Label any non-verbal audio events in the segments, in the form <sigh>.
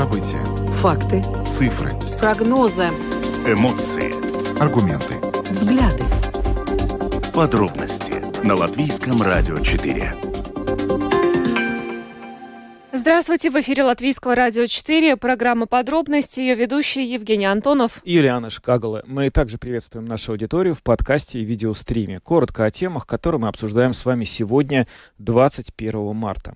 События. Факты. Цифры. Прогнозы. Эмоции. Аргументы. Взгляды. Подробности на Латвийском радио 4. Здравствуйте, в эфире Латвийского радио 4, программа «Подробности», ее ведущий Евгений Антонов. И Юлиана Шкагала. Мы также приветствуем нашу аудиторию в подкасте и видеостриме. Коротко о темах, которые мы обсуждаем с вами сегодня, 21 марта.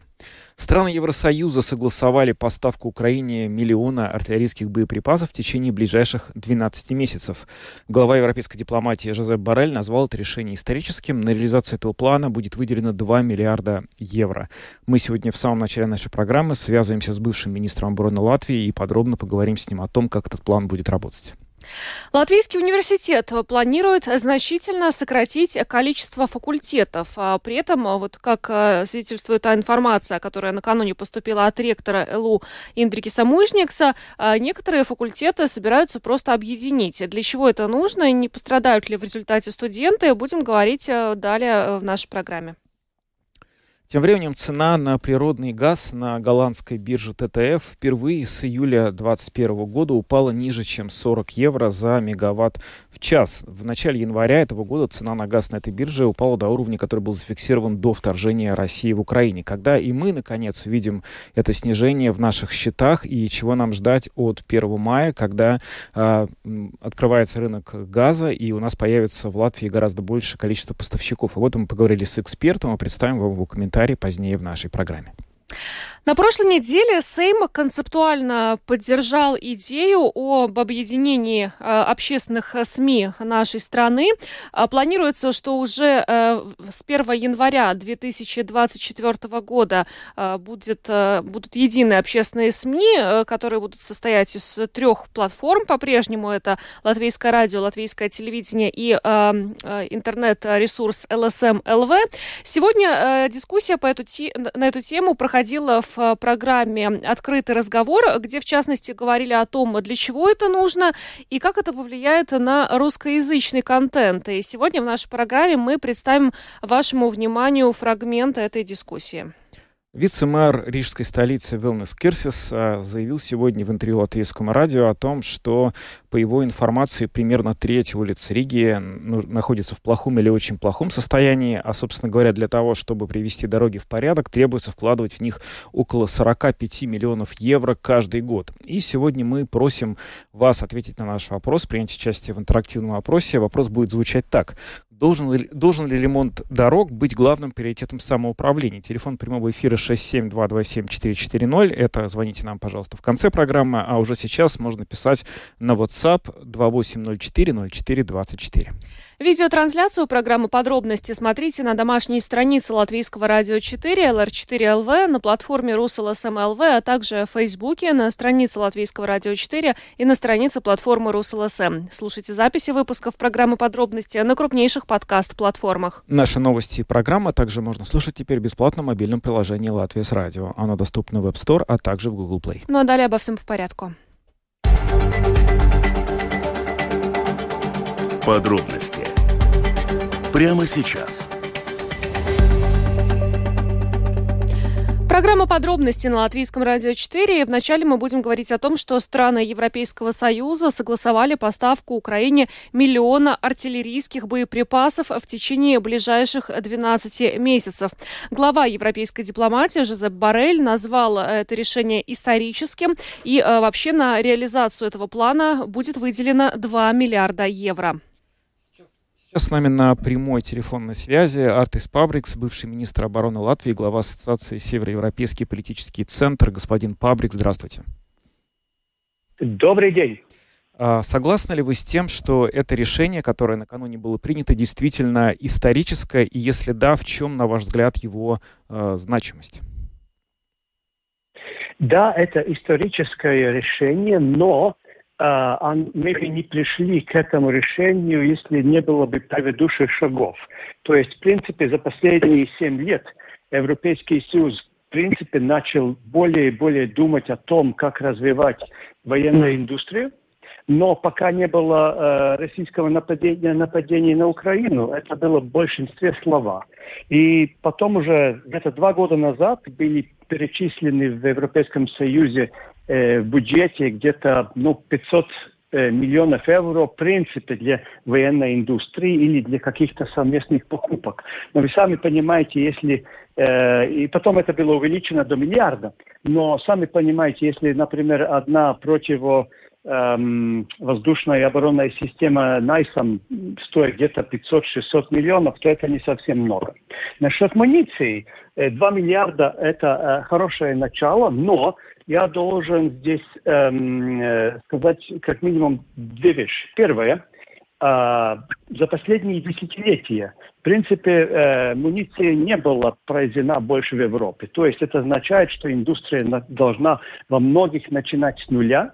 Страны Евросоюза согласовали поставку Украине миллиона артиллерийских боеприпасов в течение ближайших 12 месяцев. Глава европейской дипломатии Жозеп Барель назвал это решение историческим. На реализацию этого плана будет выделено 2 миллиарда евро. Мы сегодня в самом начале нашей программы связываемся с бывшим министром обороны Латвии и подробно поговорим с ним о том, как этот план будет работать. Латвийский университет планирует значительно сократить количество факультетов. А при этом, вот как э, свидетельствует та информация, которая накануне поступила от ректора ЛУ Индрикиса Мужникса, э, некоторые факультеты собираются просто объединить. Для чего это нужно? Не пострадают ли в результате студенты? Будем говорить далее в нашей программе. Тем временем цена на природный газ на голландской бирже ТТФ впервые с июля 2021 года упала ниже, чем 40 евро за мегаватт в час. В начале января этого года цена на газ на этой бирже упала до уровня, который был зафиксирован до вторжения России в Украине. Когда и мы, наконец, увидим это снижение в наших счетах и чего нам ждать от 1 мая, когда э, открывается рынок газа и у нас появится в Латвии гораздо большее количество поставщиков. Об этом мы поговорили с экспертом, а представим вам его комментарий комментарий позднее в нашей программе. На прошлой неделе Сейм концептуально поддержал идею об объединении э, общественных СМИ нашей страны. А, планируется, что уже э, с 1 января 2024 года э, будет, будут единые общественные СМИ, которые будут состоять из трех платформ. По-прежнему это Латвийское радио, Латвийское телевидение и интернет-ресурс ЛВ. Сегодня дискуссия по эту, на эту тему проходила в в программе «Открытый разговор», где, в частности, говорили о том, для чего это нужно и как это повлияет на русскоязычный контент. И сегодня в нашей программе мы представим вашему вниманию фрагмент этой дискуссии. Вице-мэр рижской столицы Вилнес Кирсис а, заявил сегодня в интервью латвийскому радио о том, что, по его информации, примерно треть улиц Риги ну, находится в плохом или очень плохом состоянии, а, собственно говоря, для того, чтобы привести дороги в порядок, требуется вкладывать в них около 45 миллионов евро каждый год. И сегодня мы просим вас ответить на наш вопрос, принять участие в интерактивном опросе. Вопрос будет звучать так. Должен ли, должен ли ремонт дорог быть главным приоритетом самоуправления? Телефон прямого эфира 67227-440. Это звоните нам, пожалуйста, в конце программы, а уже сейчас можно писать на WhatsApp 2804-0424. Видеотрансляцию программы «Подробности» смотрите на домашней странице Латвийского радио 4, LR4.LV, на платформе Rus.LSM.lv, а также в Фейсбуке, на странице Латвийского радио 4 и на странице платформы Rus.LSM. Слушайте записи выпусков программы «Подробности» на крупнейших подкаст-платформах. Наши новости и программы также можно слушать теперь бесплатно в мобильном приложении «Латвия с радио». Оно доступно в App Store, а также в Google Play. Ну а далее обо всем по порядку. Подробности прямо сейчас. Программа подробности на Латвийском радио 4. Вначале мы будем говорить о том, что страны Европейского Союза согласовали поставку Украине миллиона артиллерийских боеприпасов в течение ближайших 12 месяцев. Глава европейской дипломатии Жозеп Барель назвал это решение историческим. И э, вообще на реализацию этого плана будет выделено 2 миллиарда евро. Сейчас с нами на прямой телефонной связи Артис Пабрикс, бывший министр обороны Латвии, глава Ассоциации Североевропейский политический центр. Господин Пабрикс, здравствуйте. Добрый день. А, согласны ли вы с тем, что это решение, которое накануне было принято, действительно историческое? И если да, в чем, на ваш взгляд, его э, значимость? Да, это историческое решение, но мы бы не пришли к этому решению, если не было бы предыдущих шагов. То есть, в принципе, за последние семь лет Европейский Союз в принципе начал более и более думать о том, как развивать военную индустрию, но пока не было э, российского нападения, нападения на Украину, это было в большинстве слова. И потом уже где-то два года назад были перечислены в Европейском Союзе э, бюджете где-то ну, 500 э, миллионов евро в принципе для военной индустрии или для каких-то совместных покупок. Но вы сами понимаете, если э, и потом это было увеличено до миллиарда, но сами понимаете, если, например, одна противо эм, воздушная оборонная система Найсом стоит где-то 500-600 миллионов, то это не совсем много. Насчет муниции, 2 миллиарда – это э, хорошее начало, но я должен здесь эм, э, сказать как минимум две вещи. Первое, э, за последние десятилетия, в принципе, э, муниции не была произведена больше в Европе. То есть это означает, что индустрия должна во многих начинать с нуля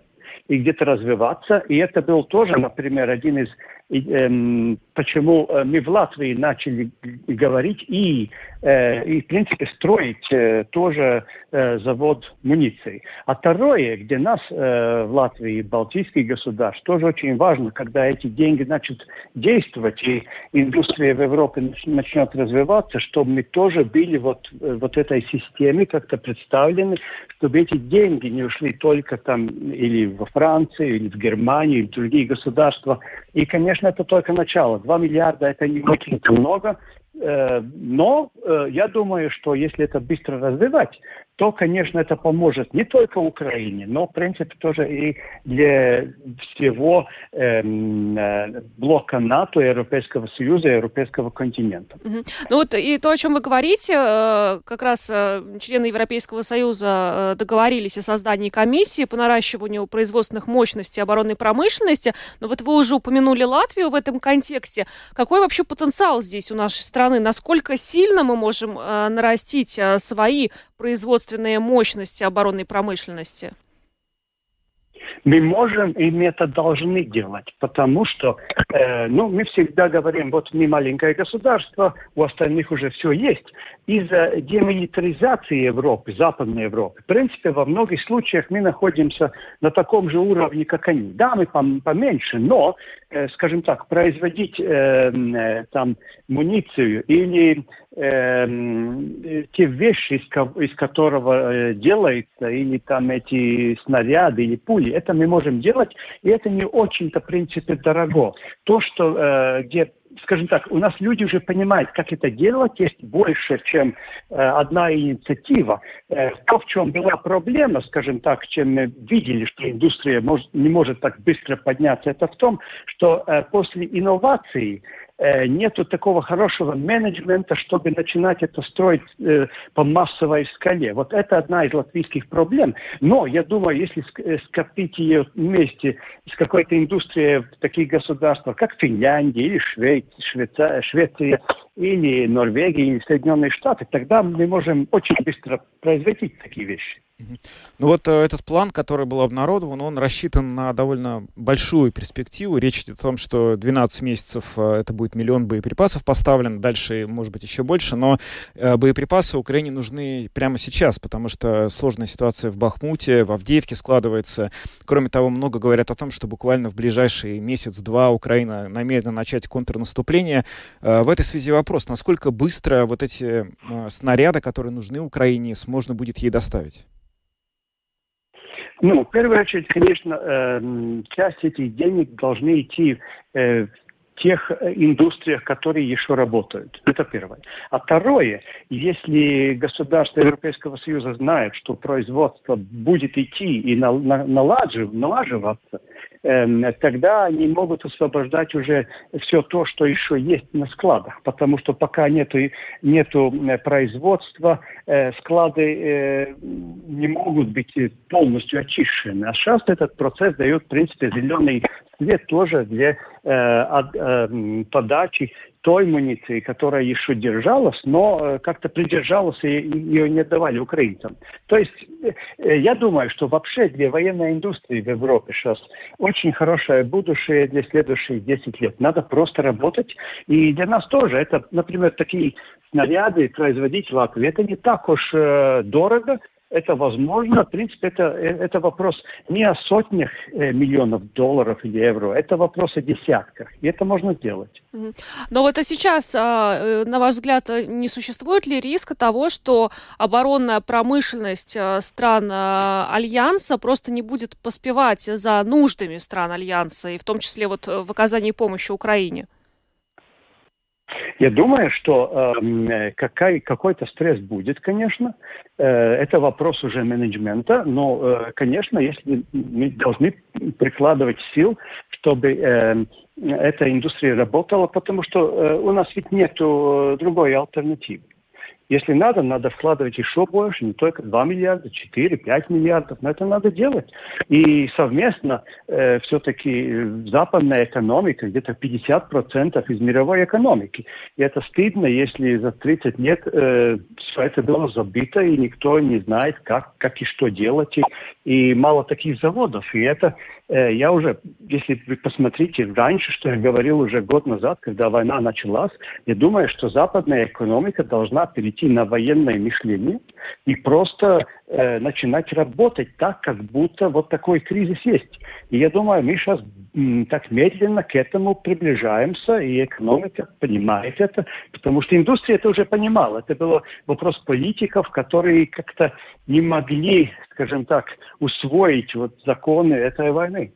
и где-то развиваться. И это был тоже, например, один из эм, почему э, мы в Латвии начали говорить и, и в принципе, строить э, тоже э, завод муниции. А второе, где нас э, в Латвии, балтийских государств, тоже очень важно, когда эти деньги начнут действовать, и индустрия в Европе начнет развиваться, чтобы мы тоже были вот, э, вот этой системе как-то представлены, чтобы эти деньги не ушли только там или во Францию, или в Германию, или в другие государства. И, конечно, это только начало. 2 миллиарда это не очень много, э, но э, я думаю, что если это быстро развивать, то, конечно, это поможет не только Украине, но, в принципе, тоже и для всего эм, э, блока НАТО, Европейского Союза, Европейского континента. Угу. Ну вот и то, о чем вы говорите, э, как раз э, члены Европейского Союза договорились о создании комиссии по наращиванию производственных мощностей оборонной промышленности. Но вот вы уже упомянули Латвию в этом контексте. Какой вообще потенциал здесь у нашей страны? Насколько сильно мы можем нарастить свои производственные мощности оборонной промышленности? мы можем и мы это должны делать, потому что, э, ну, мы всегда говорим, вот мы маленькое государство, у остальных уже все есть. Из-за демилитаризации Европы, Западной Европы, в принципе, во многих случаях мы находимся на таком же уровне, как они. Да, мы поменьше, но, э, скажем так, производить э, э, там муницию или э, те вещи, из, из которого э, делается, или там эти снаряды или пули, это мы можем делать, и это не очень-то, в принципе, дорого. То, что э, где скажем так, у нас люди уже понимают, как это делать, есть больше, чем э, одна инициатива. То, в чем была проблема, скажем так, чем мы видели, что индустрия может, не может так быстро подняться, это в том, что после инноваций нету такого хорошего менеджмента, чтобы начинать это строить э, по массовой скале. Вот это одна из латвийских проблем. Но я думаю, если э, скопить ее вместе с какой-то индустрией в таких государствах, как Финляндия или Швейц, Швейцария, Швеция, или Норвегия, или Соединенные Штаты, тогда мы можем очень быстро производить такие вещи. Ну вот э, этот план, который был обнародован, он рассчитан на довольно большую перспективу. Речь идет о том, что 12 месяцев э, это будет миллион боеприпасов поставлен, дальше может быть еще больше, но э, боеприпасы Украине нужны прямо сейчас, потому что сложная ситуация в Бахмуте, в Авдеевке складывается. Кроме того, много говорят о том, что буквально в ближайший месяц-два Украина намерена начать контрнаступление. В этой связи вопрос, насколько быстро вот эти снаряды, которые нужны Украине, можно будет ей доставить? Ну, в первую очередь, конечно, э, часть этих денег должны идти э, в тех э, индустриях, которые еще работают. Это первое. А второе, если государство Европейского Союза знает, что производство будет идти и налаживаться, Эм, тогда они могут освобождать уже все то, что еще есть на складах, потому что пока нету, нету э, производства, э, склады э, не могут быть полностью очищены. А сейчас этот процесс дает, в принципе, зеленый свет тоже для подачи той муниции, которая еще держалась, но э, как-то придержалась и ее не давали украинцам. То есть э, я думаю, что вообще для военной индустрии в Европе сейчас очень хорошее будущее для следующих 10 лет. Надо просто работать. И для нас тоже это, например, такие снаряды производить в Латвии, это не так уж э, дорого, это возможно. В принципе, это, это вопрос не о сотнях э, миллионов долларов или евро, это вопрос о десятках. И это можно сделать. Но вот а сейчас, а, э, на ваш взгляд, не существует ли риска того, что оборонная промышленность стран Альянса просто не будет поспевать за нуждами стран Альянса, и в том числе вот в оказании помощи Украине? Я думаю, что э, какой, какой-то стресс будет, конечно. Э, это вопрос уже менеджмента, но, э, конечно, если мы должны прикладывать сил, чтобы э, эта индустрия работала, потому что э, у нас ведь нет другой альтернативы. Если надо, надо вкладывать еще больше, не только 2 миллиарда, 4, 5 миллиардов, но это надо делать. И совместно э, все-таки западная экономика где-то 50% из мировой экономики. И это стыдно, если за 30 лет э, все это было забито, и никто не знает, как, как и что делать, и, и мало таких заводов. И это Э, я уже, если вы посмотрите раньше, что я говорил уже год назад, когда война началась, я думаю, что западная экономика должна перейти на военное мышление и просто э, начинать работать так, как будто вот такой кризис есть. И я думаю, мы сейчас так медленно к этому приближаемся, и экономика понимает это, потому что индустрия это уже понимала. Это был вопрос политиков, которые как-то не могли, скажем так, усвоить вот законы этой войны.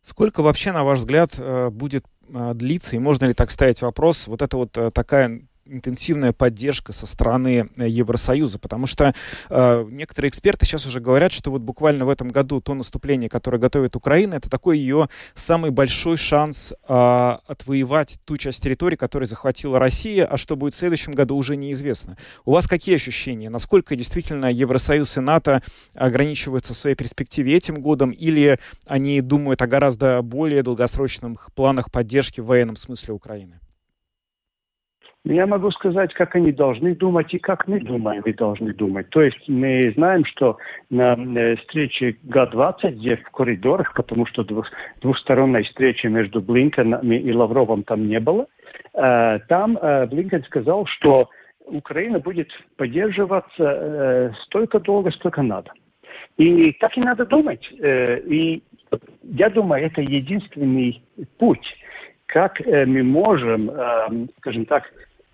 Сколько вообще, на ваш взгляд, э, будет э, длиться, и можно ли так ставить вопрос, вот это вот э, такая интенсивная поддержка со стороны э, Евросоюза, потому что э, некоторые эксперты сейчас уже говорят, что вот буквально в этом году то наступление, которое готовит Украина, это такой ее самый большой шанс э, отвоевать ту часть территории, которую захватила Россия, а что будет в следующем году уже неизвестно. У вас какие ощущения? Насколько действительно Евросоюз и НАТО ограничиваются в своей перспективе этим годом, или они думают о гораздо более долгосрочных планах поддержки в военном смысле Украины? Я могу сказать, как они должны думать и как мы думаем, вы должны думать. То есть мы знаем, что на э, встрече Г-20, где в коридорах, потому что двух, двухсторонней встречи между Блинкеном и Лавровым там не было, э, там э, Блинкен сказал, что Украина будет поддерживаться столько долго, сколько надо. И так и надо думать. И я думаю, это единственный путь, как мы можем, скажем так,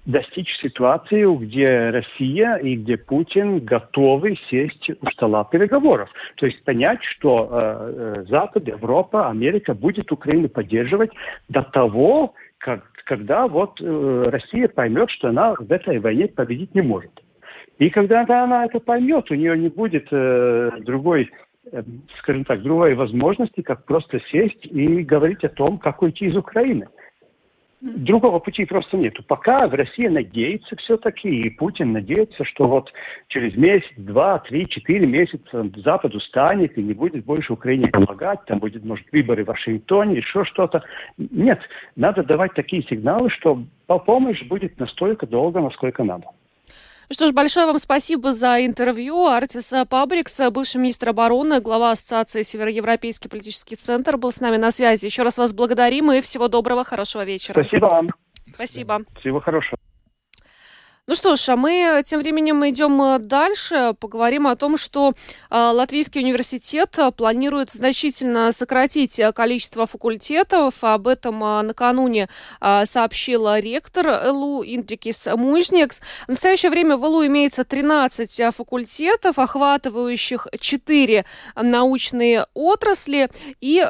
достичь ситуации, где Россия и где Путин готовы сесть у стола переговоров. То есть понять, что э, э Запад, Европа, Америка будет Украину поддерживать до того, как, когда вот э, Россия поймет, что она в этой войне победить не может. И когда она это поймет, у нее не будет э, другой э, скажем так, другой возможности, как просто сесть и говорить о том, как уйти из Украины. Другого пути просто нету. Пока в России надеется все-таки, и Путин надеется, что вот через месяц, два, три, четыре месяца Запад устанет и не будет больше Украине помогать, там будет, может, выборы в Вашингтоне, еще что-то. Нет, надо давать такие сигналы, что помощь будет настолько долго, насколько надо. Что ж, большое вам спасибо за интервью. Артис Пабрикс, бывший министр обороны, глава Ассоциации Североевропейский политический центр, был с нами на связи. Еще раз вас благодарим и всего доброго, хорошего вечера. Спасибо вам. Спасибо. Всего хорошего. Ну что ж, а мы тем временем идем э, дальше, поговорим о том, что э, Латвийский университет э, планирует значительно сократить количество факультетов. Об этом накануне сообщила ректор ЛУ Индрикис Мужникс. В настоящее время в ЛУ имеется 13 факультетов, охватывающих 4 научные отрасли. И,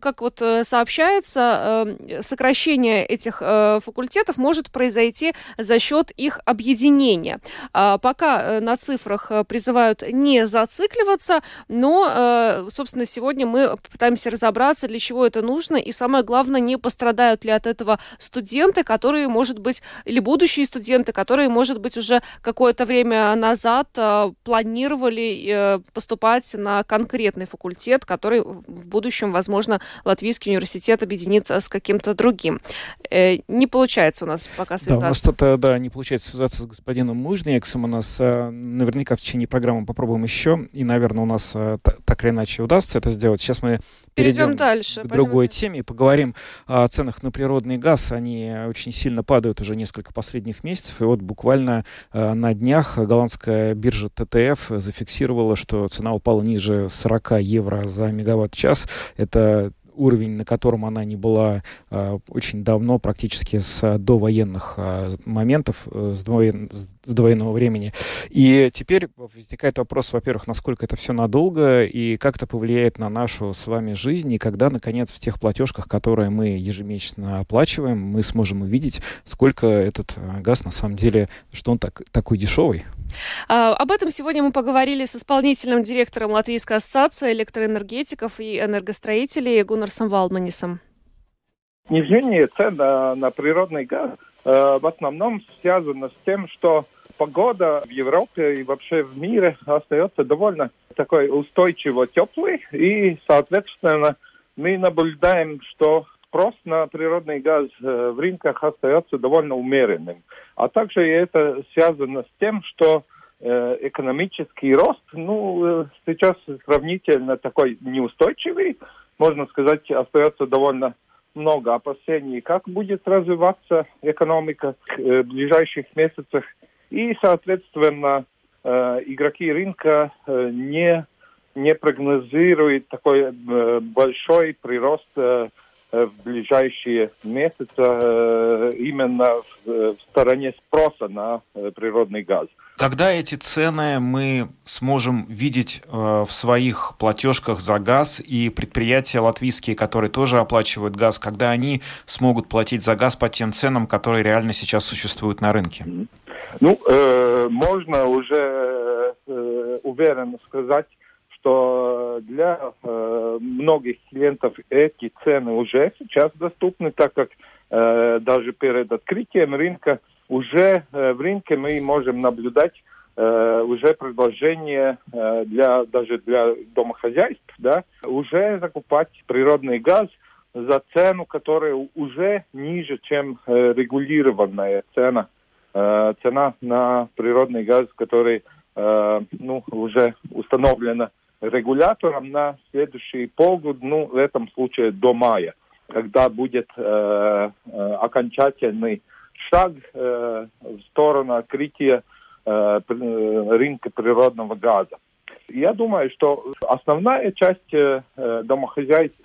как вот сообщается, сокращение этих факультетов может произойти за счет их объединения. А, пока э, на цифрах э, призывают не зацикливаться, но, э, собственно, сегодня мы пытаемся разобраться, для чего это нужно, и самое главное, не пострадают ли от этого студенты, которые, может быть, или будущие студенты, которые, может быть, уже какое-то время назад планировали поступать на конкретный факультет, который в будущем, возможно, Латвийский университет объединится с каким-то другим. Не получается у нас пока связаться. Да, у нас что-то, да, не получается удалось связаться с господином Мужниексом. У нас э, наверняка в течение программы попробуем еще. И, наверное, у нас э, так или иначе удастся это сделать. Сейчас мы перейдем, перейдем дальше, к другой пойдем. теме и поговорим о ценах на природный газ. Они очень сильно падают уже несколько последних месяцев. И вот буквально э, на днях голландская биржа ТТФ зафиксировала, что цена упала ниже 40 евро за мегаватт-час. Это уровень, на котором она не была э, очень давно, практически с довоенных э, моментов, э, с, довоен, с довоенного времени. И теперь возникает вопрос, во-первых, насколько это все надолго и как это повлияет на нашу с вами жизнь, и когда, наконец, в тех платежках, которые мы ежемесячно оплачиваем, мы сможем увидеть, сколько этот э, газ на самом деле, что он так, такой дешевый. А, об этом сегодня мы поговорили с исполнительным директором Латвийской ассоциации электроэнергетиков и энергостроителей Гуннарсом Валманисом. Снижение цен на, на природный газ э, в основном связано с тем, что погода в Европе и вообще в мире остается довольно такой устойчиво теплый, и, соответственно, мы наблюдаем, что спрос на природный газ э, в рынках остается довольно умеренным. А также это связано с тем, что э, экономический рост, ну, э, сейчас сравнительно такой неустойчивый, можно сказать, остается довольно много опасений, как будет развиваться экономика в ближайших месяцах. И, соответственно, игроки рынка не, не прогнозируют такой большой прирост Э, в ближайшие месяцы э, именно в стороне спроса на э, природный газ. Когда эти цены мы сможем видеть в своих платежках за газ и предприятия латвийские, которые тоже оплачивают газ, когда они смогут платить за газ по тем ценам, которые реально сейчас существуют на рынке? Ну, э, можно уже э, уверенно сказать, что для э, многих клиентов эти цены уже сейчас доступны, так как э, даже перед открытием рынка уже э, в рынке мы можем наблюдать э, уже предложение э, для даже для домохозяйств, да, уже закупать природный газ за цену, которая уже ниже, чем регулированная цена, цена на природный газ, который ну, уже установлена регулятором на следующий полгода, ну, в этом случае до мая, когда будет окончательный шаг э, в сторону открытия э, рынка природного газа. Я думаю, что основная часть э, домохозяйств,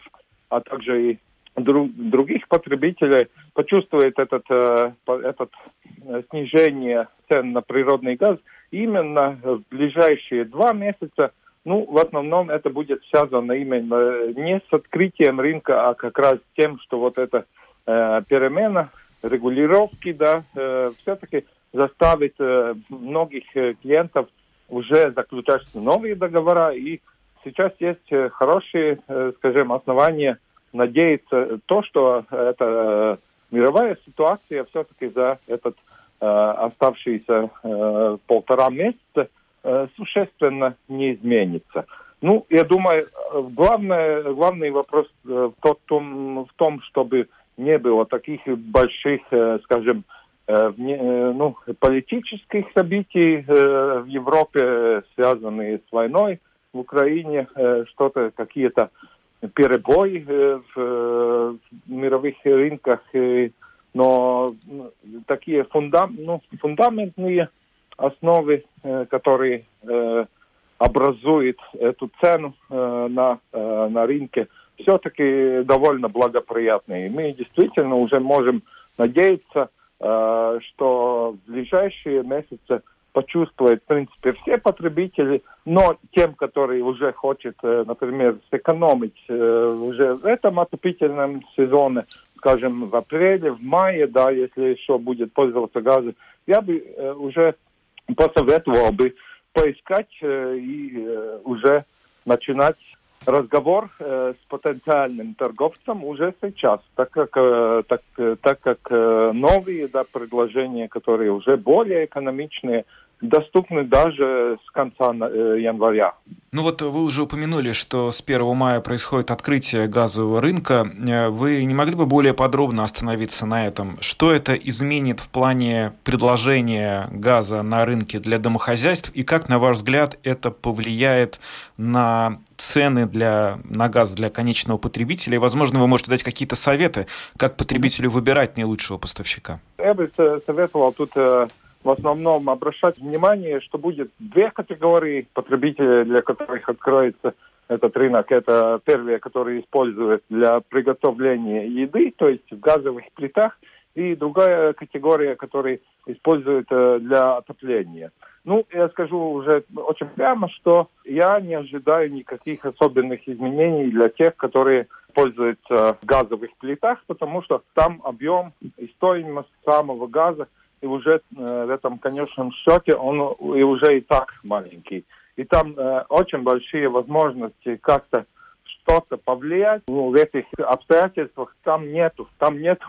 а также и друг, других потребителей почувствует этот, э, этот снижение цен на природный газ именно в ближайшие два месяца – ну, в основном это будет связано именно не с открытием рынка, а как раз тем, что вот эта э, перемена регулировки, да, э, все-таки заставит э, многих э, клиентов уже заключать новые договора. И сейчас есть хорошие, скажем, основания надеяться то, что эта мировая ситуация все-таки за этот оставшиеся полтора месяца существенно не изменится. Ну, я думаю, главное, главный вопрос в том, в том, чтобы не было таких больших, э, скажем, ну, политических событий в Европе, связанных с войной в Украине, что-то, какие-то перебои в мировых рынках, но такие фундам, ну, фундаментные основы, э, которые э, образуют эту цену э, на, на рынке, все-таки довольно благоприятные. И мы действительно уже можем надеяться, что в ближайшие месяцы почувствуют, в принципе, все потребители, но тем, которые уже хотят, например, сэкономить уже в этом отопительном сезоне, скажем, в апреле, в мае, да, если еще будет пользоваться газом, я бы уже посоветовал бы поискать э, и э, уже начинать разговор э, с потенциальным торговцем уже сейчас, так как, так, так как новые да, предложения, которые уже более экономичные, доступны даже с конца э, января. Ну вот вы уже упомянули, что с 1 мая происходит открытие газового рынка. Э, вы не могли бы более подробно остановиться на этом? Что это изменит в плане предложения газа на рынке для домохозяйств? И как, на ваш взгляд, это повлияет на цены для, на газ для конечного потребителя? И, возможно, вы можете дать какие-то советы, как потребителю выбирать наилучшего поставщика? Я бы советовал тут э, в основном обращать внимание, что будет две категории потребителей, для которых откроется этот рынок. Это первые, которые используют для приготовления еды, то есть в газовых плитах, и другая категория, которые используют э, для отопления. Ну, я скажу уже очень прямо, что я не ожидаю никаких особенных изменений для тех, которые пользуются в газовых плитах, потому что там объем и стоимость самого газа и уже э, в этом конечном счете он и уже и так маленький. И там э, очень большие возможности как-то что-то повлиять. Ну, в этих обстоятельствах там нету, там нету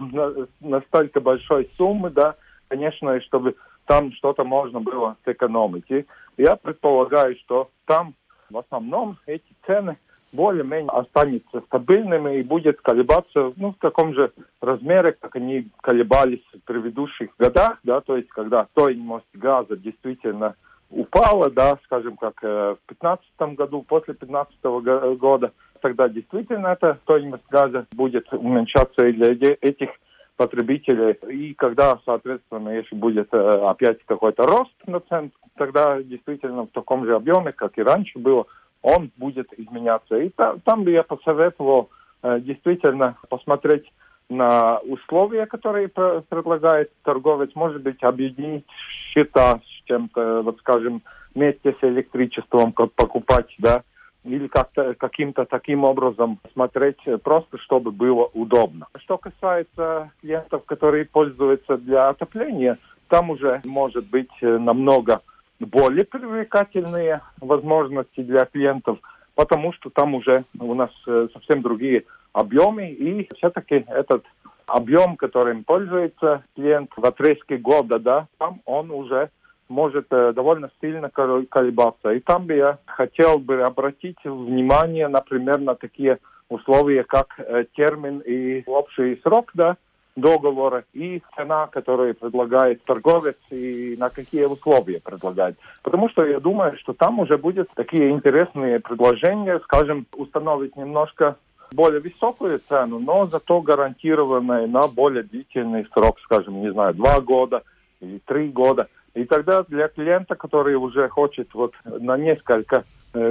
настолько большой суммы, да, конечно, чтобы там что-то можно было сэкономить. И я предполагаю, что там в основном эти цены более-менее останется стабильными и будет колебаться ну, в таком же размере, как они колебались в предыдущих годах, да, то есть когда стоимость газа действительно упала, да, скажем, как э, в 2015 году, после 2015 года, тогда действительно эта стоимость газа будет уменьшаться и для этих потребителей. И когда, соответственно, если будет э, опять какой-то рост на цен, тогда действительно в таком же объеме, как и раньше было, он будет изменяться. И та, там бы я посоветовал э, действительно посмотреть на условия, которые предлагает торговец, может быть, объединить счета с чем-то, вот скажем, вместе с электричеством покупать, да, или как-то каким-то таким образом смотреть, э, просто чтобы было удобно. Что касается клиентов, которые пользуются для отопления, там уже может быть э, намного более привлекательные возможности для клиентов, потому что там уже у нас э, совсем другие объемы, и все-таки этот объем, которым пользуется клиент в отрезке года, да, там он уже может э, довольно сильно колебаться. И там бы я хотел бы обратить внимание, например, на такие условия, как э, термин и общий срок, да, договора и цена, которую предлагает торговец и на какие условия предлагает. Потому что я думаю, что там уже будет такие интересные предложения, скажем, установить немножко более высокую цену, но зато гарантированная на более длительный срок, скажем, не знаю, два года или три года. И тогда для клиента, который уже хочет вот на несколько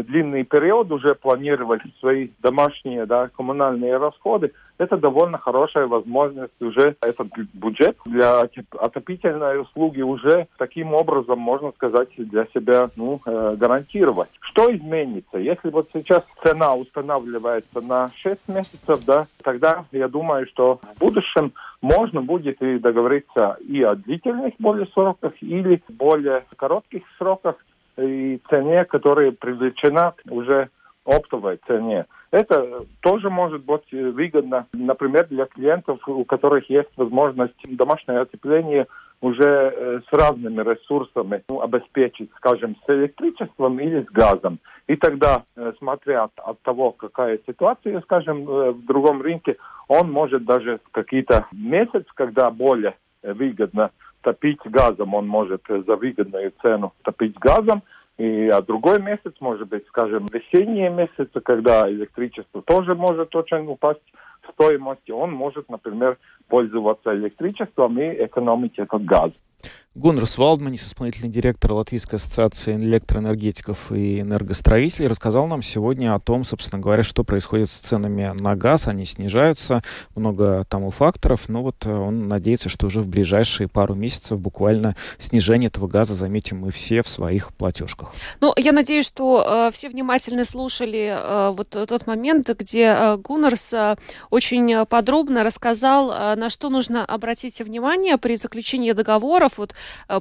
длинный период уже планировать свои домашние да, коммунальные расходы, это довольно хорошая возможность уже этот бюджет для отопительной услуги уже таким образом, можно сказать, для себя ну, э, гарантировать. Что изменится? Если вот сейчас цена устанавливается на 6 месяцев, да, тогда я думаю, что в будущем можно будет и договориться и о длительных более сроках или более коротких сроках, и цене, которая привлечена уже оптовой цене. Это тоже может быть выгодно, например, для клиентов, у которых есть возможность домашнее отопление уже э, с разными ресурсами ну, обеспечить, скажем, с электричеством или с газом. И тогда, э, смотря от, от того, какая ситуация, скажем, э, в другом рынке, он может даже какие-то месяц, когда более выгодно топить газом, он может за выгодную цену топить газом, и а другой месяц, может быть, скажем, весенние месяцы, когда электричество тоже может очень упасть в стоимости, он может, например, пользоваться электричеством и экономить этот газ. Гуннерс Валдманис, исполнительный директор Латвийской ассоциации электроэнергетиков и энергостроителей, рассказал нам сегодня о том, собственно говоря, что происходит с ценами на газ. Они снижаются, много тому факторов, но вот э, он надеется, что уже в ближайшие пару месяцев буквально снижение этого газа заметим мы все в своих платежках. Ну, я надеюсь, что э, все внимательно слушали э, вот тот момент, где э, Гуннерс э, очень подробно рассказал, э, на что нужно обратить внимание при заключении договоров. Вот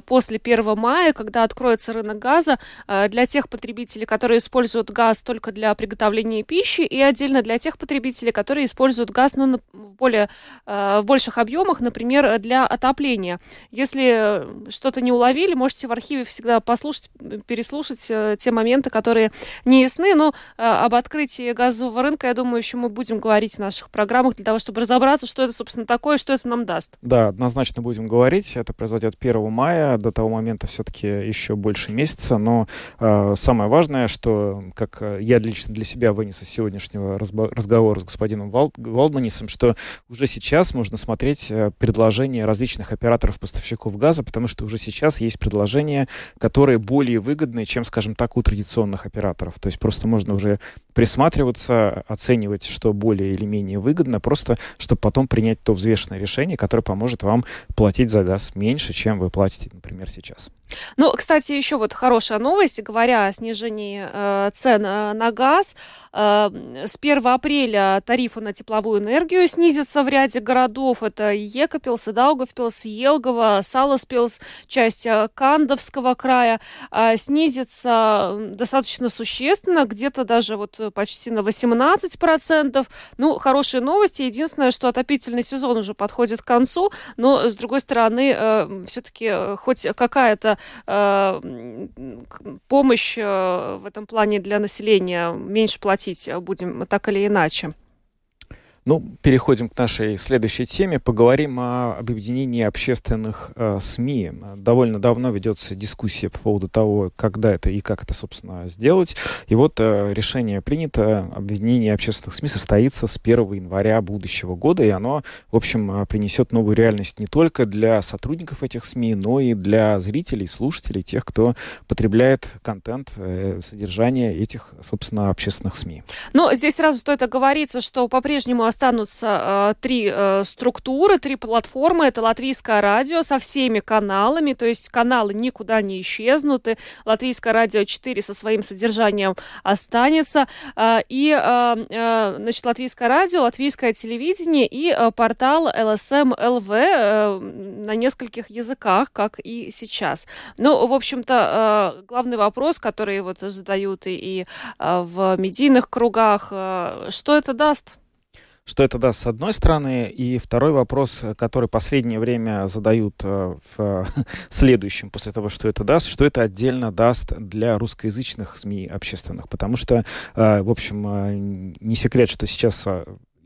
после 1 мая, когда откроется рынок газа для тех потребителей, которые используют газ только для приготовления пищи, и отдельно для тех потребителей, которые используют газ ну, в, более, в больших объемах, например, для отопления. Если что-то не уловили, можете в архиве всегда послушать, переслушать те моменты, которые не ясны. Но об открытии газового рынка, я думаю, еще мы будем говорить в наших программах для того, чтобы разобраться, что это, собственно, такое, что это нам даст. Да, однозначно будем говорить. Это произойдет 1 мая. До того момента все-таки еще больше месяца. Но э, самое важное, что, как я лично для себя вынес из сегодняшнего разговора с господином Вал Валдманисом, что уже сейчас можно смотреть э, предложения различных операторов-поставщиков газа, потому что уже сейчас есть предложения, которые более выгодны, чем, скажем так, у традиционных операторов. То есть просто можно уже присматриваться, оценивать, что более или менее выгодно, просто чтобы потом принять то взвешенное решение, которое поможет вам платить за газ меньше, чем вы например, сейчас. Ну, кстати, еще вот хорошая новость, говоря о снижении э, цен э, на газ. Э, с 1 апреля тарифы на тепловую энергию снизятся в ряде городов. Это Екапилс, Даугавпилс, Елгово, Саласпилс, часть э, Кандовского края. Э, снизится достаточно существенно, где-то даже вот почти на 18%. Ну, хорошие новости. Единственное, что отопительный сезон уже подходит к концу, но, с другой стороны, э, все-таки э, хоть какая-то э, помощь э, в этом плане для населения, меньше платить будем так или иначе. Ну, переходим к нашей следующей теме. Поговорим о, об объединении общественных э, СМИ. Довольно давно ведется дискуссия по поводу того, когда это и как это, собственно, сделать. И вот э, решение принято. Объединение общественных СМИ состоится с 1 января будущего года, и оно, в общем, э, принесет новую реальность не только для сотрудников этих СМИ, но и для зрителей, слушателей, тех, кто потребляет контент, э, содержание этих, собственно, общественных СМИ. Но здесь сразу стоит оговориться, что по-прежнему останутся э, три э, структуры, три платформы. Это Латвийское радио со всеми каналами, то есть каналы никуда не исчезнут. И Латвийское радио 4 со своим содержанием останется. Э, и, значит, Латвийское радио, Латвийское телевидение и портал LSM LV э, на нескольких языках, как и сейчас. Ну, в общем-то, главный вопрос, который вот задают и, и в медийных кругах, что это даст? Что это даст с одной стороны? И второй вопрос, который последнее время задают э, в <laughs> следующем, после того, что это даст, что это отдельно даст для русскоязычных СМИ общественных. Потому что, э, в общем, э, не секрет, что сейчас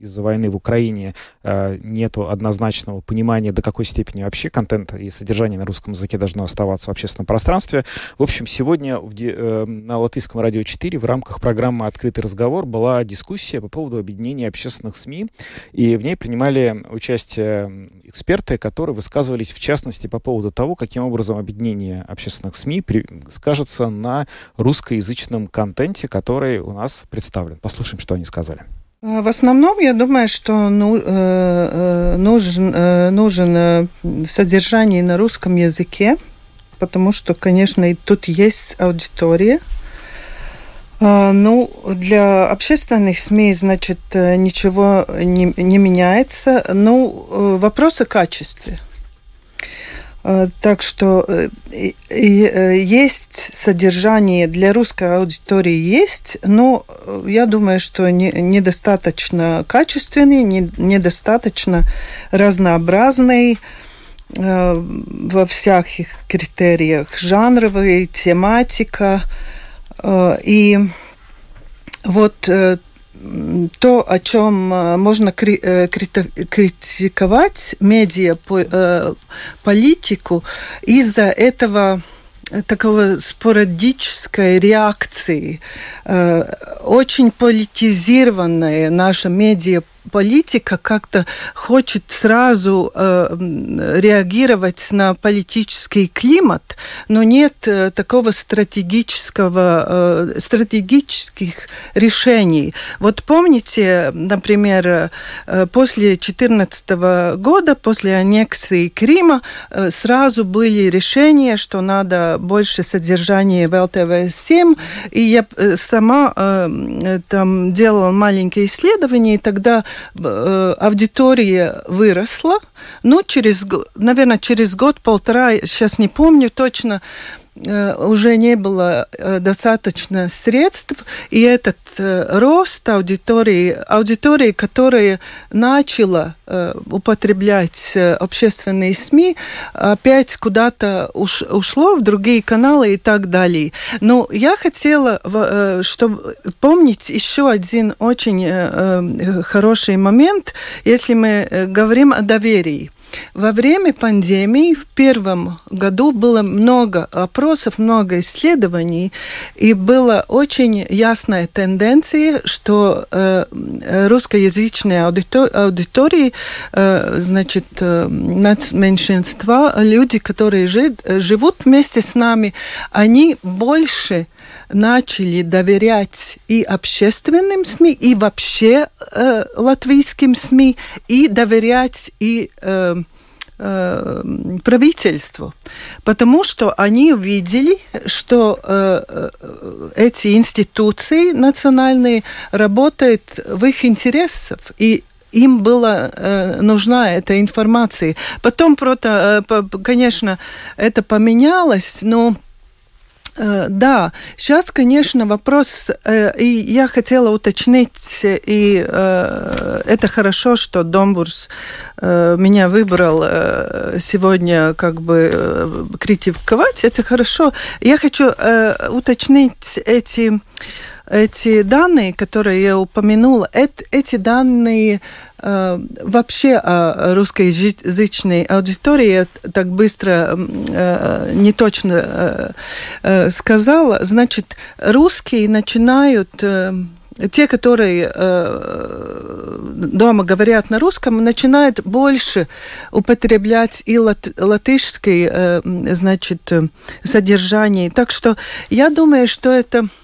из-за войны в Украине э, нету однозначного понимания, до какой степени вообще контент и содержание на русском языке должно оставаться в общественном пространстве. В общем, сегодня э, на Латвийском радио 4 в рамках программы «Открытый разговор» была дискуссия по поводу объединения общественных СМИ, и в ней принимали участие эксперты, которые высказывались в частности по поводу того, каким образом объединение общественных СМИ скажется на русскоязычном контенте, который у нас представлен. Послушаем, что они сказали. В основном, я думаю, что ну, э, э, нужен, э, нужен содержание на русском языке, потому что, конечно, и тут есть аудитория. Ну, для общественных СМИ, значит, ничего не, не меняется. Ну, вопрос о качестве – так что э, э, есть содержание для русской аудитории есть, но я думаю, что недостаточно качественный, недостаточно разнообразный во всех их критериях, жанровый, тематика. И вот то, о чем э, можно э, критиковать медиа э, политику из-за этого такого спорадической реакции, очень политизированная наша медиа политика как-то хочет сразу э, реагировать на политический климат, но нет э, такого стратегического, э, стратегических решений. Вот помните, например, э, после 2014 года, после аннексии Крыма, э, сразу были решения, что надо больше содержания в ЛТВ-7, и я э, сама э, там делала маленькие исследования, и тогда э, аудитория выросла. Ну, через, наверное, через год-полтора, сейчас не помню точно, Э, уже не было э, достаточно средств, и этот э, рост аудитории, аудитории, которая начала употреблять общественные СМИ, опять куда-то уш, ушло в другие каналы и так далее. Но я хотела, чтобы помнить еще один очень хороший момент, если мы говорим о доверии. Во время пандемии в первом году было много опросов, много исследований, и была очень ясная тенденция, что э, русскоязычные аудитории, э, значит, э, меньшинства, люди, которые жи, живут вместе с нами, они больше начали доверять и общественным СМИ, и вообще э, латвийским СМИ, и доверять и э, э, правительству, потому что они увидели, что э, э эти институции национальные работают в их интересах, и им была э, нужна эта информация. Потом, просто, э, конечно, это поменялось, но да, сейчас, конечно, вопрос, э, и я хотела уточнить, и э, это хорошо, что Домбурс меня выбрал сегодня как бы критиковать, это хорошо. Я хочу уточнить эти эти данные, которые я упомянула, это, эти данные э, вообще о русскоязычной аудитории так быстро э, не точно э, э, сказала. Значит, русские начинают... Э, те, которые э, дома говорят на русском, начинают больше употреблять и лат, латышское, э, значит, содержание. Так что я думаю, что это Э,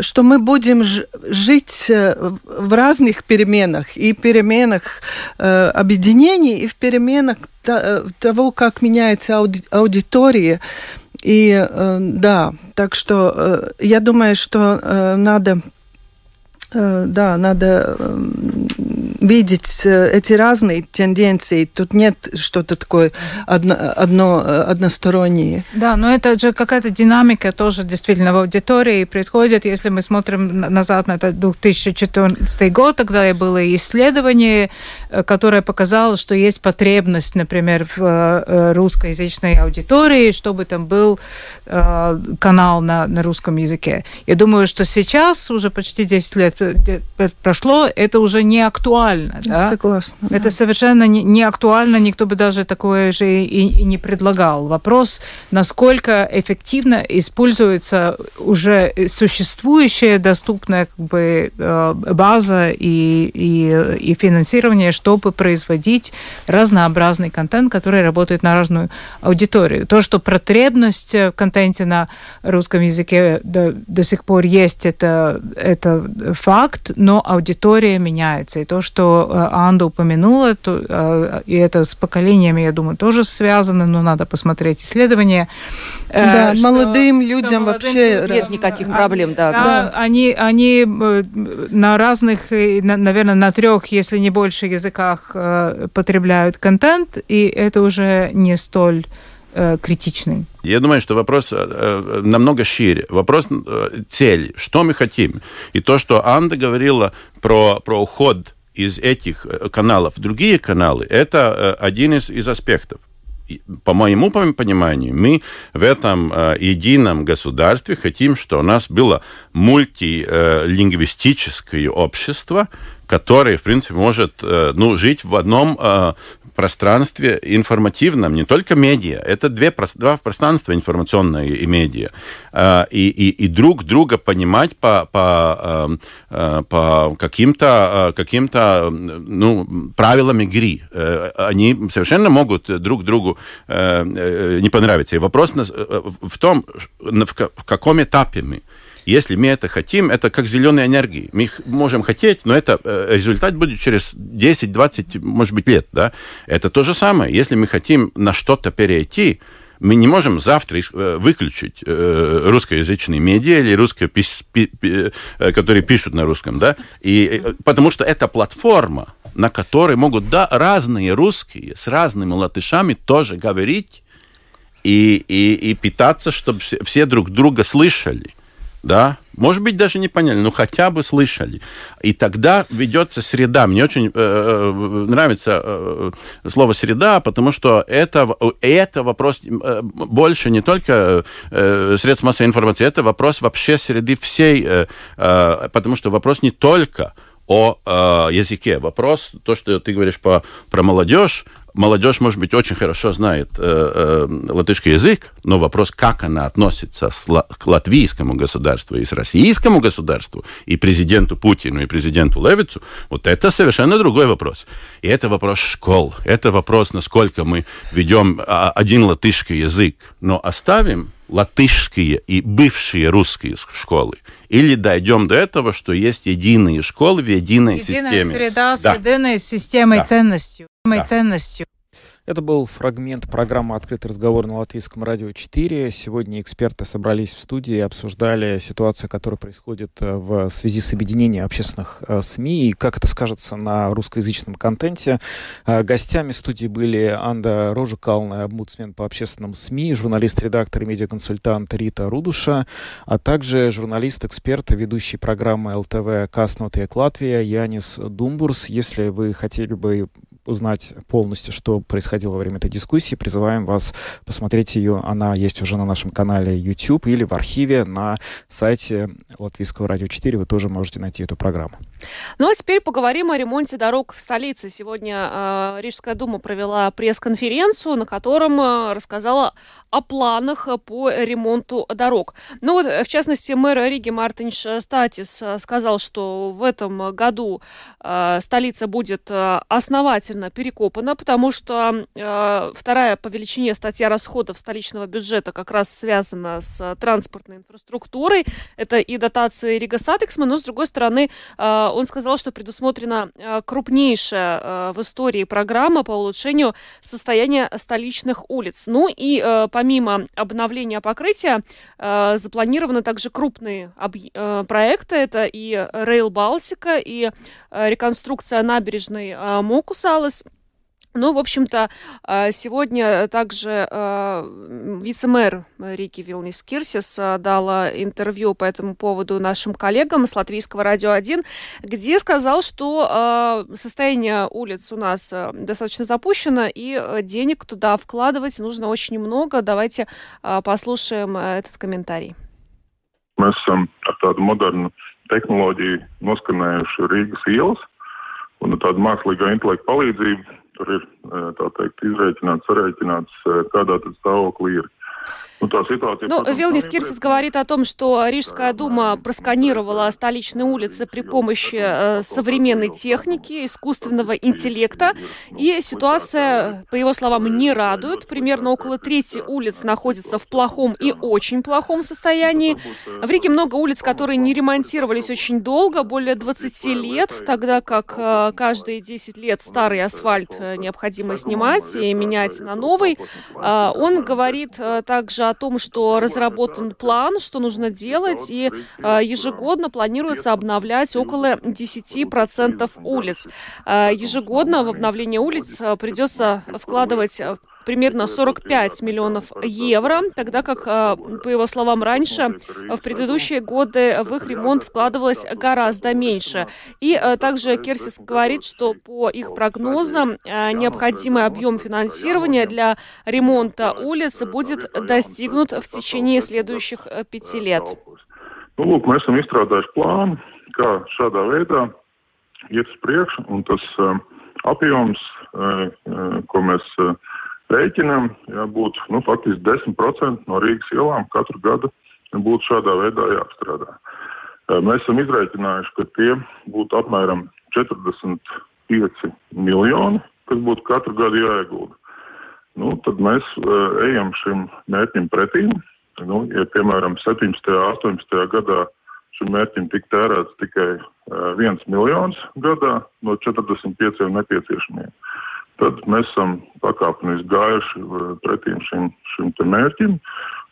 что мы будем жить э, в разных переменах, и переменах э, объединений, и в переменах того, как меняется аудитория. И да, так что я думаю, что надо да, надо видеть э, эти разные тенденции. Тут нет что-то такое одно, одно, э, одностороннее. Да, но это же какая-то динамика тоже действительно в аудитории происходит. Если мы смотрим назад на этот 2014 год, тогда и было исследование, э, которое показало, что есть потребность, например, в русскоязычной аудитории, чтобы там был канал на, на русском языке. Я думаю, что сейчас, уже почти 10 лет прошло, это уже не актуально актуально. Да? Согласна. Это да. совершенно не, не актуально, никто бы даже такое же и, и не предлагал. Вопрос, насколько эффективно используется уже существующая доступная как бы, э, база и, и, и финансирование, чтобы производить разнообразный контент, который работает на разную аудиторию. То, что потребность в контенте на русском языке до, до сих пор есть, это, это факт, но аудитория меняется. И то, что что э, Анда упомянула, то, э, и это с поколениями, я думаю, тоже связано, но надо посмотреть исследования. Э, да, что, молодым людям что молодым вообще нет никаких проблем, да. да, да. Они, они на разных, наверное, на трех, если не больше языках потребляют контент, и это уже не столь критичный. Я думаю, что вопрос э, намного шире. Вопрос э, цели, что мы хотим. И то, что Анда говорила про, про уход из этих э, каналов. В другие каналы, это э, один из, из аспектов. По моему пониманию, мы в этом э, едином государстве хотим, что у нас было мультилингвистическое общество, которое, в принципе, может ну, жить в одном пространстве информативном, не только медиа, это две, два пространства информационное и медиа, а, и, и, и друг друга понимать по, по, эм, э, по каким-то а, каким ну, правилам игры. Э, они совершенно могут друг другу э, не понравиться. И вопрос в том, в каком этапе мы. Если мы это хотим, это как зеленая энергия. Мы их можем хотеть, но это э, результат будет через 10, 20, может быть, лет. Да? Это то же самое. Если мы хотим на что-то перейти, Мы не можем завтра э, выключить э, русскоязычные медиа или русские, которые пишут на русском, да, и, потому что это платформа, на которой могут да, разные русские с разными латышами тоже говорить и, и, и питаться, чтобы все друг друга слышали да, может быть, даже не поняли, но хотя бы слышали. И тогда ведется среда. Мне очень э, э нравится э, слово среда, потому что это, это вопрос э, больше не только э, средств массовой информации, это вопрос вообще среды всей, э, э, потому что вопрос не только о э, языке. Вопрос, то, что ты говоришь по, про молодежь, молодежь, может быть, очень хорошо знает э, э, латышский язык, но вопрос, как она относится с, к латвийскому государству и с российскому государству, и президенту Путину, и президенту Левицу, вот это совершенно другой вопрос. И это вопрос школ, это вопрос, насколько мы ведем а, один латышский язык, но оставим латышские и бывшие русские школы. Или дойдем до этого, что есть единые школы в единой Единая системе. среда с да. единой системой да. ценностью. Да. ценностью. Это был фрагмент программы «Открытый разговор» на Латвийском радио 4. Сегодня эксперты собрались в студии и обсуждали ситуацию, которая происходит э, в связи с объединением общественных э, СМИ и как это скажется на русскоязычном контенте. Э, гостями студии были Анда Рожикална, омбудсмен по общественным СМИ, журналист-редактор и медиаконсультант Рита Рудуша, а также журналист-эксперт, ведущий программы ЛТВ «Каснотек Латвия» Янис Думбурс. Если вы хотели бы узнать полностью, что происходило во время этой дискуссии, призываем вас посмотреть ее. Она есть уже на нашем канале YouTube или в архиве на сайте Латвийского радио 4. Вы тоже можете найти эту программу. Ну а теперь поговорим о ремонте дорог в столице. Сегодня э, Рижская дума провела пресс-конференцию, на котором э, рассказала о планах по ремонту дорог. Ну вот, в частности, мэр Риги Мартинш Статис сказал, что в этом году э, столица будет э, основательно основательно перекопана, потому что э, вторая по величине статья расходов столичного бюджета как раз связана с транспортной инфраструктурой. Это и дотации Rīgas satiksme, но с другой стороны э, он сказал, что предусмотрена э, крупнейшая э, в истории программа по улучшению состояния столичных улиц. Ну и э, помимо обновления покрытия э, запланированы также крупные э, проекты. Это и Rail Балтика, и э, реконструкция набережной э, Мокусала, осталось. Ну, в общем-то, э, сегодня также э, вице-мэр Рики Вилнис Кирсис э, дала интервью по этому поводу нашим коллегам с Латвийского радио 1, где сказал, что состояние улиц у нас достаточно запущено, и денег туда вкладывать нужно очень много. Давайте послушаем этот комментарий. Esam ar tādu modernu tehnoloģiju noskanējuši Rīgas ielas – Un tāda mākslīgā intelekta palīdzība tur ir tā teikt, izreikināts, sarēķināts, kādā tad stāvoklī ir. Ну, Вилнис Кирсис говорит о том, что Рижская дума просканировала столичные улицы при помощи э, современной техники, искусственного интеллекта, и ситуация, по его словам, не радует. Примерно около трети улиц находится в плохом и очень плохом состоянии. В Риге много улиц, которые не ремонтировались очень долго, более 20 лет, тогда как э, каждые 10 лет старый асфальт э, необходимо снимать и менять на новый. Он говорит также о том, что разработан план, что нужно делать, и э, ежегодно планируется обновлять около 10% улиц. Э, ежегодно в обновление улиц э, придется вкладывать примерно 45 миллионов евро, тогда как, по его словам, раньше, в предыдущие годы в их ремонт вкладывалось гораздо меньше. И также Керсис говорит, что по их прогнозам необходимый объем финансирования для ремонта улиц будет достигнут в течение следующих пяти лет. Nu, lūk, mēs esam izstrādājuši plānu, kā šādā veidā iet uz priekšu, un tas uh, apjoms, uh, ko mēs uh, rēķinām, jābūt nu, faktiski 10% no Rīgas ielām katru gadu būtu šādā veidā jāapstrādā. Mēs esam izrēķinājuši, ka tie būtu apmēram 45 miljoni, kas būtu katru gadu jāiegulda. Nu, tad mēs ejam šim mērķim pretīm. Nu, ja, piemēram, 17. un 18. gadā šim mērķim tika tērēts tikai viens miljons gadā no 45 nepieciešamiem, tad mēs esam pakāpeniski gājuši pretīm šim, šim mērķim.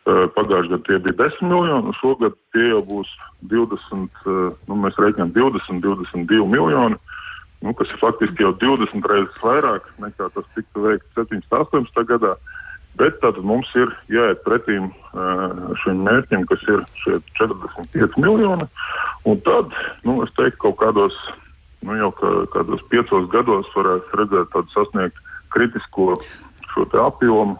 Pagājušajā gadā tie bija 10 miljoni, šogad tie jau būs 20, nu, mēs rēķinām 20, 22 miljoni, nu, kas ir faktiski jau 20 reizes vairāk nekā tas tika veikts 17, 18 gadā. Bet tad mums ir jāiet pretīm šim mērķim, kas ir šie 45 miljoni. Un tad, nu, es teiktu, kaut kādos, nu, jau kā, kādos piecos gados varētu redzēt tādu sasniegt kritisko apjomu,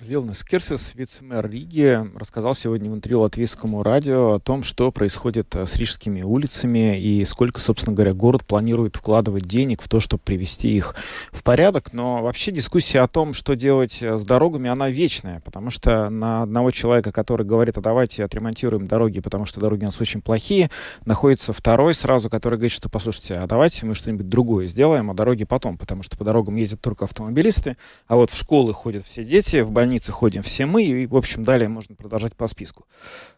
Вилнес Кирсис, вице-мэр Риги, рассказал сегодня в интервью латвийскому радио о том, что происходит э, с рижскими улицами и сколько, собственно говоря, город планирует вкладывать денег в то, чтобы привести их в порядок. Но вообще дискуссия о том, что делать э, с дорогами, она вечная, потому что на одного человека, который говорит, а давайте отремонтируем дороги, потому что дороги у нас очень плохие, находится второй сразу, который говорит, что послушайте, а давайте мы что-нибудь другое сделаем, а дороги потом, потому что по дорогам ездят только автомобилисты, а вот в школы ходят все дети, в больницы больницы ходим все мы, и, в общем, далее можно продолжать по списку.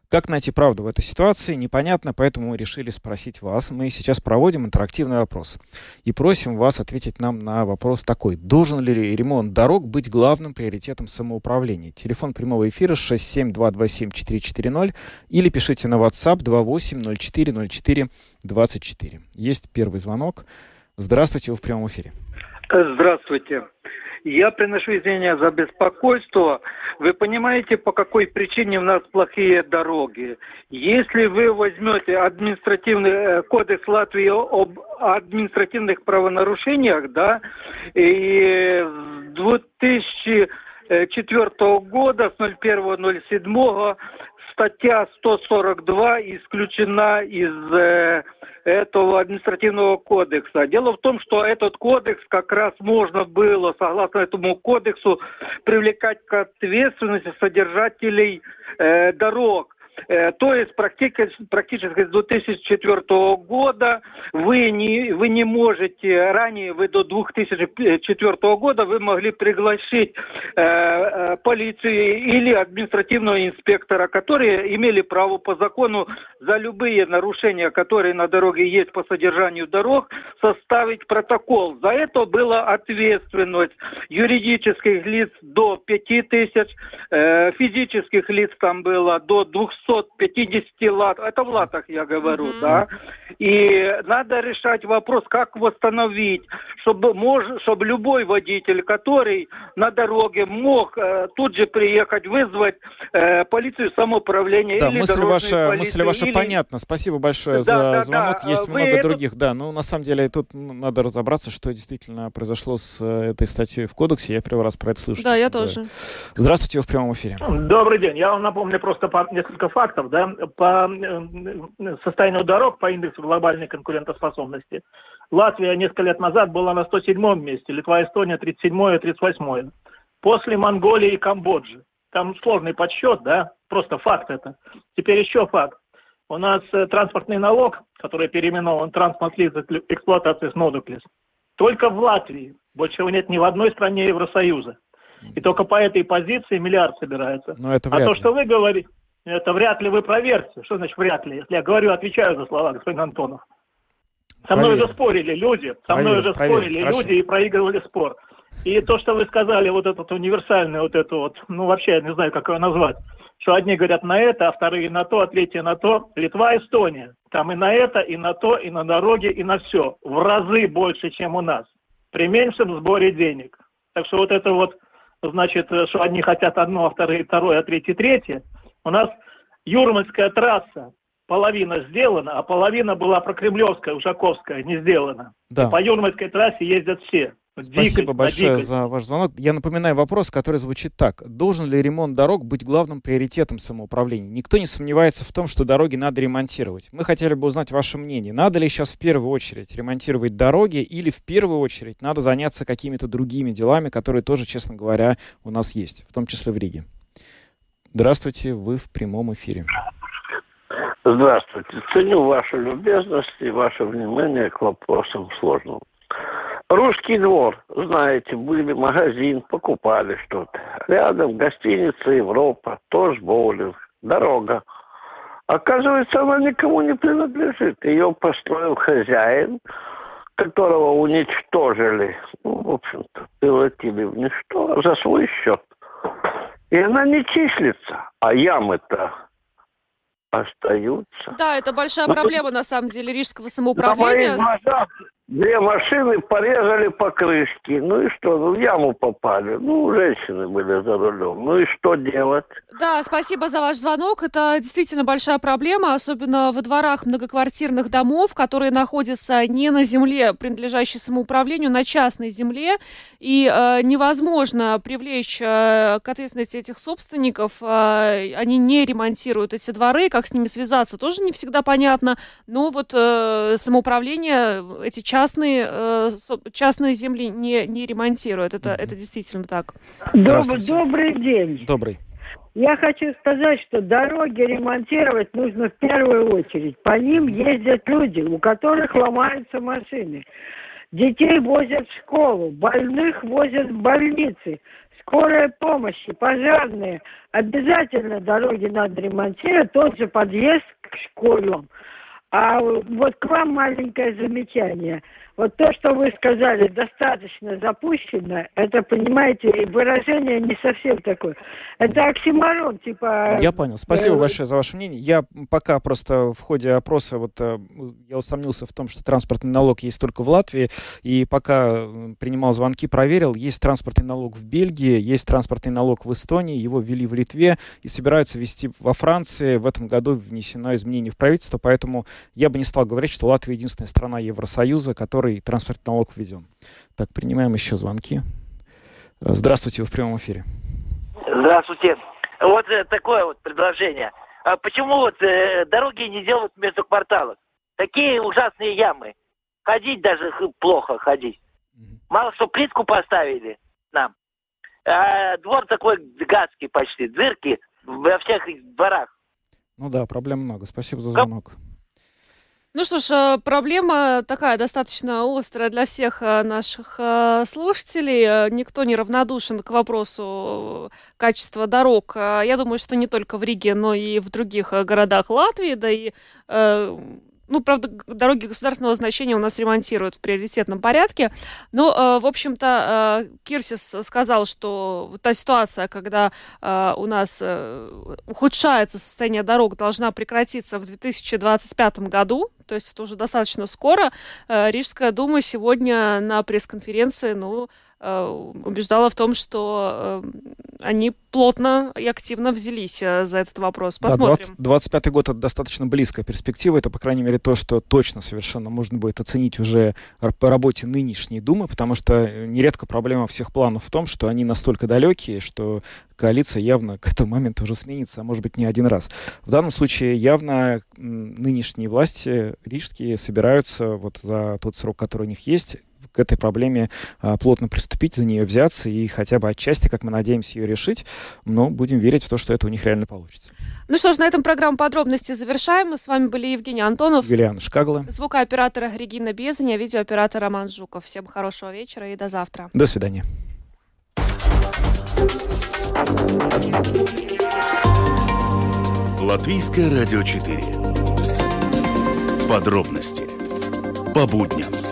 Как найти правду в этой ситуации, непонятно, поэтому мы решили спросить вас. Мы сейчас проводим интерактивный вопрос. И просим вас ответить нам на вопрос такой. Должен ли ремонт дорог быть главным приоритетом самоуправления? Телефон прямого эфира 67227-440 или пишите на WhatsApp 28040424. Есть первый звонок. Здравствуйте, вы в прямом эфире. Здравствуйте. Я приношу извинения за беспокойство. Вы понимаете, по какой причине у нас плохие дороги? Если вы возьмете административный э, кодекс Латвии об административных правонарушениях, да, и с 2004 года, с 01.07 статья 142 исключена из э, этого административного кодекса. Дело в том, что этот кодекс как раз можно было, согласно этому кодексу, привлекать к ответственности содержателей э, дорог. Э, то есть практически, практически с 2004 года вы не, вы не можете, ранее вы до 2004 года вы могли пригласить э, э, полицию или административного инспектора, которые имели право по закону за любые нарушения, которые на дороге есть по содержанию дорог, составить протокол. За это была ответственность юридических лиц до 5 тысяч, э, физических лиц там было до 200 250 лат, это в латах я говорю, mm-hmm. да, и надо решать вопрос, как восстановить, чтобы, мож, чтобы любой водитель, который на дороге мог э, тут же приехать, вызвать э, полицию самоуправления да, или мысль ваша, полицию, мысль ваша или... понятна, спасибо большое да, за да, звонок, да. есть Вы много это... других, да, ну на самом деле тут надо разобраться, что действительно произошло с э, этой статьей в кодексе, я первый раз про это слышу. Да, я тоже. Здравствуйте, вы в прямом эфире. Добрый день, я вам напомню просто несколько фактов, да, по э, состоянию дорог по индексу глобальной конкурентоспособности. Латвия несколько лет назад была на 107 месте, Литва и Эстония 37 и 38. После Монголии и Камбоджи. Там сложный подсчет, да, просто факт это. Теперь еще факт. У нас э, транспортный налог, который переименован транспорт эксплуатации с Нодуклис, только в Латвии. Больше его нет ни в одной стране Евросоюза. И только по этой позиции миллиард собирается. Но это а то, ли. что вы говорите, это вряд ли вы проверьте. Что значит вряд ли? Если я говорю, отвечаю за слова, господин Антонов. Со мной уже спорили люди, со мной уже проверим, спорили хорошо. люди и проигрывали спор. И то, что вы сказали, вот этот универсальный, вот это вот, ну вообще я не знаю, как его назвать, что одни говорят на это, а вторые на то, а третьи на то. Литва, Эстония. Там и на это, и на то, и на дороге, и на все. В разы больше, чем у нас. При меньшем сборе денег. Так что вот это вот, значит, что одни хотят одно, а вторые второе, а третьи третье. У нас Юрмальская трасса, половина сделана, а половина была прокремлевская, Ушаковская, не сделана. Да. И по Юрмальской трассе ездят все. Спасибо Дикость, большое дикость. за ваш звонок. Я напоминаю вопрос, который звучит так. Должен ли ремонт дорог быть главным приоритетом самоуправления? Никто не сомневается в том, что дороги надо ремонтировать. Мы хотели бы узнать ваше мнение. Надо ли сейчас в первую очередь ремонтировать дороги или в первую очередь надо заняться какими-то другими делами, которые тоже, честно говоря, у нас есть, в том числе в Риге? Здравствуйте, вы в прямом эфире. Здравствуйте. Ценю вашу любезность и ваше внимание к вопросам сложным. Русский двор, знаете, были магазин, покупали что-то. Рядом гостиница Европа, тоже боулинг, дорога. Оказывается, она никому не принадлежит. Ее построил хозяин, которого уничтожили, ну, в общем-то, превратили в ничто за свой счет. И она не числится, а ямы-то остаются. Да, это большая Ну, проблема, на самом деле, рижского На самоуправления. моих глазах две машины порезали покрышки. Ну и что, ну в яму попали. Ну, женщины были за рулем. Ну и что делать? Да, спасибо за ваш звонок. Это действительно большая проблема, особенно во дворах многоквартирных домов, которые находятся не на земле, принадлежащей самоуправлению, на частной земле. И э, невозможно привлечь э, к ответственности этих собственников. Э, они не ремонтируют эти дворы. Как с ними связаться, тоже не всегда понятно. Но вот э, самоуправление эти частные, э, со- частные земли не, не ремонтирует. Это, это действительно так. Добрый, добрый день. Добрый. Я хочу сказать, что дороги ремонтировать нужно в первую очередь. По ним ездят люди, у которых ломаются машины. Детей возят в школу, больных возят в больницы, скорая помощь, пожарные. Обязательно дороги надо ремонтировать, тот же подъезд к школам. А вот к вам маленькое замечание. Вот то, что вы сказали, достаточно запущено, это, понимаете, выражение не совсем такое. Это оксиморон, типа... Я понял. Спасибо э, большое за ваше мнение. Я пока просто в ходе опроса вот э, я усомнился в том, что транспортный налог есть только в Латвии, и пока принимал звонки, проверил, есть транспортный налог в Бельгии, есть транспортный налог в Эстонии, его ввели в Литве и собираются ввести во Франции. В этом году внесено изменение в правительство, поэтому я бы не стал говорить, что Латвия единственная страна Евросоюза, которой транспортный налог введен. Так, принимаем еще звонки. Э, Здравствуйте, вы в прямом эфире. Здравствуйте. Вот э, такое вот предложение. А почему вот э, дороги не делают между кварталов? Такие ужасные ямы. Ходить даже плохо ходить. Мало что плитку поставили нам. А двор такой гадский почти, дырки во всех дворах. Ну да, проблем много. Спасибо за звонок. Ну что ж, э, проблема такая достаточно острая для всех э, наших э, слушателей. Никто не равнодушен к вопросу качества дорог. Я думаю, что не только в Риге, но и в других городах Латвии, да и ну, правда, дороги государственного значения у нас ремонтируют в приоритетном порядке. Но, э, в общем-то, э, Кирсис сказал, что вот та ситуация, когда э, у нас ухудшается состояние дорог, должна прекратиться в 2025 году. То есть это уже достаточно скоро. Рижская дума сегодня на пресс-конференции, ну, убеждала в том, что э, они плотно и активно взялись э, за этот вопрос. Да, Посмотрим. 20 25 год это достаточно близкая перспектива. Это, по крайней мере, то, что точно совершенно можно будет оценить уже по работе нынешней Думы, потому что э, нередко проблема всех планов в том, что они настолько далекие, что коалиция явно к этому моменту уже сменится, а может быть не один раз. В данном случае явно нынешние власти рижские собираются вот за тот срок, который у них есть, к этой проблеме а, плотно приступить, за нее взяться и хотя бы отчасти, как мы надеемся, ее решить, но будем верить в то, что это у них реально получится. Ну что ж, на этом программу подробности завершаем. Мы с вами были Евгений Антонов, Юлиана Шкагла. звукооператор Регина Безаня, видеооператор Роман Жуков. Всем хорошего вечера и до завтра. До свидания. Латвийское радио 4. Подробности по будням.